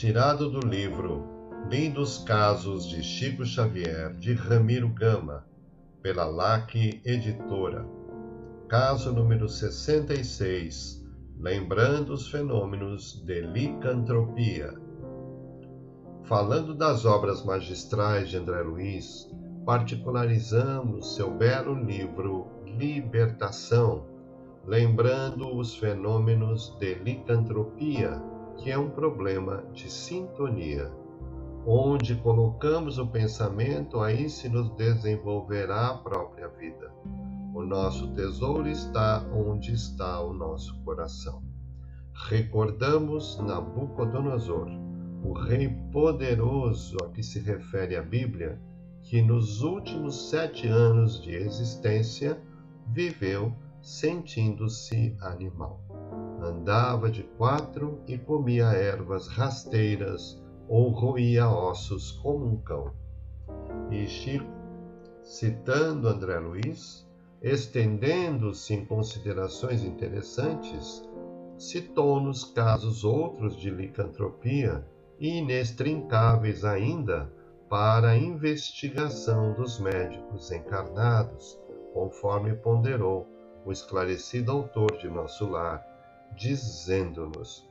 Retirado do livro Lindos Casos de Chico Xavier, de Ramiro Gama, pela LAC Editora. Caso número 66. Lembrando os fenômenos de licantropia. Falando das obras magistrais de André Luiz, particularizamos seu belo livro Libertação, lembrando os fenômenos de licantropia que é um problema de sintonia. Onde colocamos o pensamento, aí se nos desenvolverá a própria vida. O nosso tesouro está onde está o nosso coração. Recordamos Nabucodonosor, o rei poderoso a que se refere a Bíblia, que nos últimos sete anos de existência viveu sentindo-se animal andava de quatro e comia ervas rasteiras ou roía ossos como um cão. E Chico, citando André Luiz, estendendo-se em considerações interessantes, citou-nos casos outros de licantropia inextrincáveis ainda para a investigação dos médicos encarnados, conforme ponderou o esclarecido autor de nosso lar, dizendo-nos: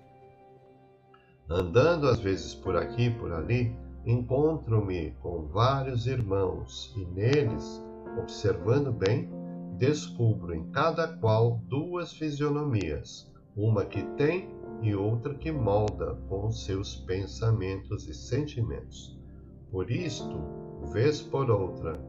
Andando às vezes por aqui e por ali, encontro-me com vários irmãos e neles, observando bem, descubro em cada qual duas fisionomias, uma que tem e outra que molda com seus pensamentos e sentimentos. Por isto, vez por outra,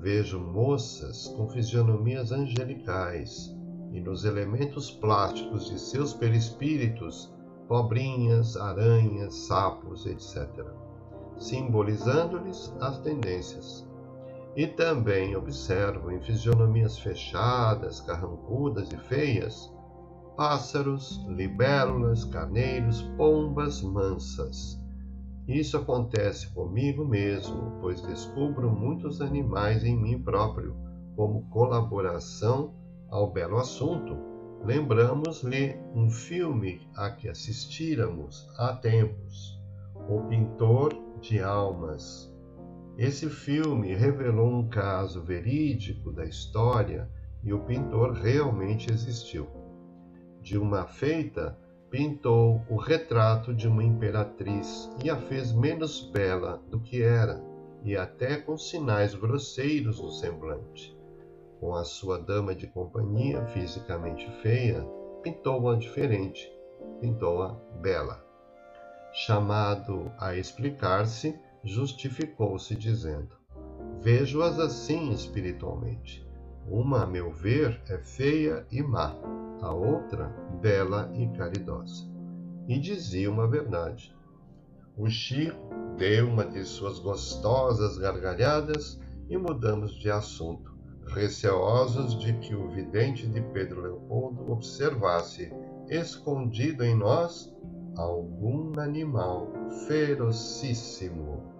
vejo moças com fisionomias angelicais, e nos elementos plásticos de seus perispíritos, cobrinhas, aranhas, sapos, etc., simbolizando-lhes as tendências. E também observo em fisionomias fechadas, carrancudas e feias, pássaros, libélulas, carneiros, pombas mansas. Isso acontece comigo mesmo, pois descubro muitos animais em mim próprio, como colaboração ao belo assunto, lembramos-lhe um filme a que assistíramos há tempos, O Pintor de Almas. Esse filme revelou um caso verídico da história e o pintor realmente existiu. De uma feita, pintou o retrato de uma imperatriz e a fez menos bela do que era, e até com sinais grosseiros no semblante com a sua dama de companhia fisicamente feia, pintou-a diferente, pintou-a bela. Chamado a explicar-se, justificou-se dizendo: Vejo-as assim espiritualmente. Uma, a meu ver, é feia e má, a outra, bela e caridosa. E dizia uma verdade. O Chico deu uma de suas gostosas gargalhadas e mudamos de assunto receosos de que o vidente de Pedro Leopoldo observasse, escondido em nós, algum animal ferocíssimo